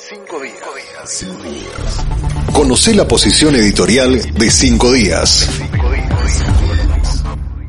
Cinco días. Conoce la posición editorial de Cinco días.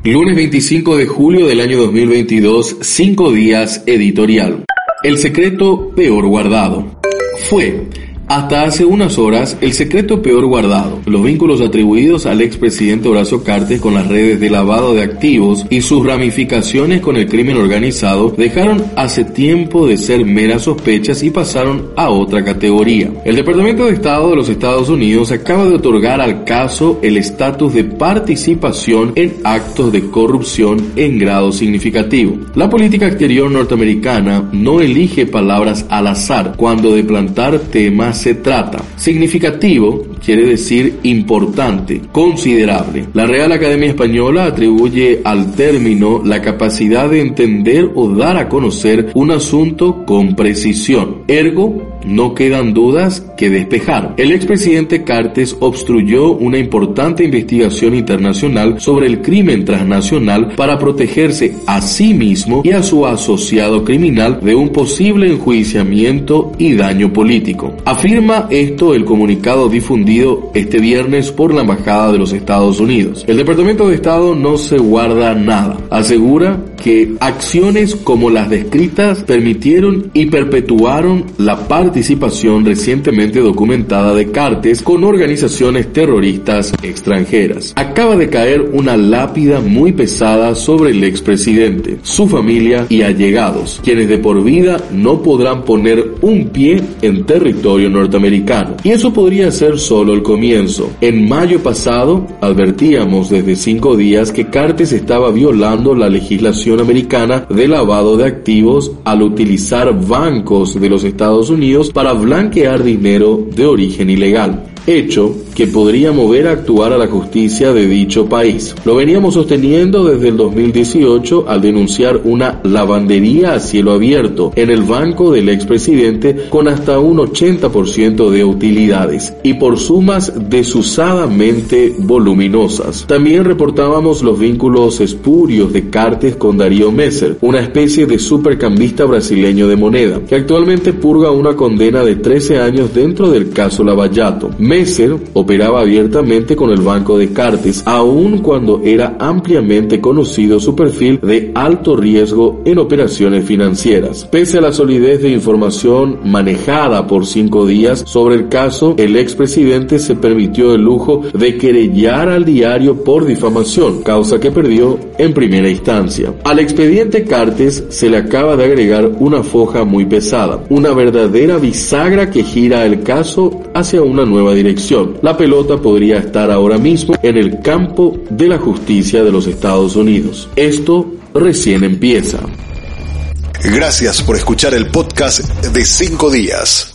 Lunes 25 de julio del año 2022, Cinco días editorial. El secreto peor guardado. Fue hasta hace unas horas, el secreto peor guardado, los vínculos atribuidos al expresidente Horacio Cartes con las redes de lavado de activos y sus ramificaciones con el crimen organizado dejaron hace tiempo de ser meras sospechas y pasaron a otra categoría. El Departamento de Estado de los Estados Unidos acaba de otorgar al caso el estatus de participación en actos de corrupción en grado significativo. La política exterior norteamericana no elige palabras al azar cuando de plantar temas se trata. Significativo quiere decir importante, considerable. La Real Academia Española atribuye al término la capacidad de entender o dar a conocer un asunto con precisión. Ergo, no quedan dudas que despejar. El expresidente Cartes obstruyó una importante investigación internacional sobre el crimen transnacional para protegerse a sí mismo y a su asociado criminal de un posible enjuiciamiento y daño político. Afirma esto el comunicado difundido este viernes por la Embajada de los Estados Unidos. El Departamento de Estado no se guarda nada. Asegura que acciones como las descritas permitieron y perpetuaron la participación recientemente documentada de Cartes con organizaciones terroristas extranjeras. Acaba de caer una lápida muy pesada sobre el expresidente, su familia y allegados, quienes de por vida no podrán poner un pie en territorio norteamericano. Y eso podría ser solo el comienzo. En mayo pasado advertíamos desde cinco días que Cartes estaba violando la legislación Americana de lavado de activos al utilizar bancos de los Estados Unidos para blanquear dinero de origen ilegal. Hecho que podría mover a actuar a la justicia de dicho país. Lo veníamos sosteniendo desde el 2018 al denunciar una lavandería a cielo abierto en el banco del expresidente con hasta un 80% de utilidades y por sumas desusadamente voluminosas. También reportábamos los vínculos espurios de Cartes con Darío Messer, una especie de supercambista brasileño de moneda, que actualmente purga una condena de 13 años dentro del caso Lavallato. Messer operaba abiertamente con el banco de Cartes, aun cuando era ampliamente conocido su perfil de alto riesgo en operaciones financieras. Pese a la solidez de información manejada por cinco días sobre el caso, el expresidente se permitió el lujo de querellar al diario por difamación, causa que perdió en primera instancia. Al expediente Cartes se le acaba de agregar una foja muy pesada, una verdadera bisagra que gira el caso hacia una nueva dirección. Pelota podría estar ahora mismo en el campo de la justicia de los Estados Unidos. Esto recién empieza. Gracias por escuchar el podcast de cinco días.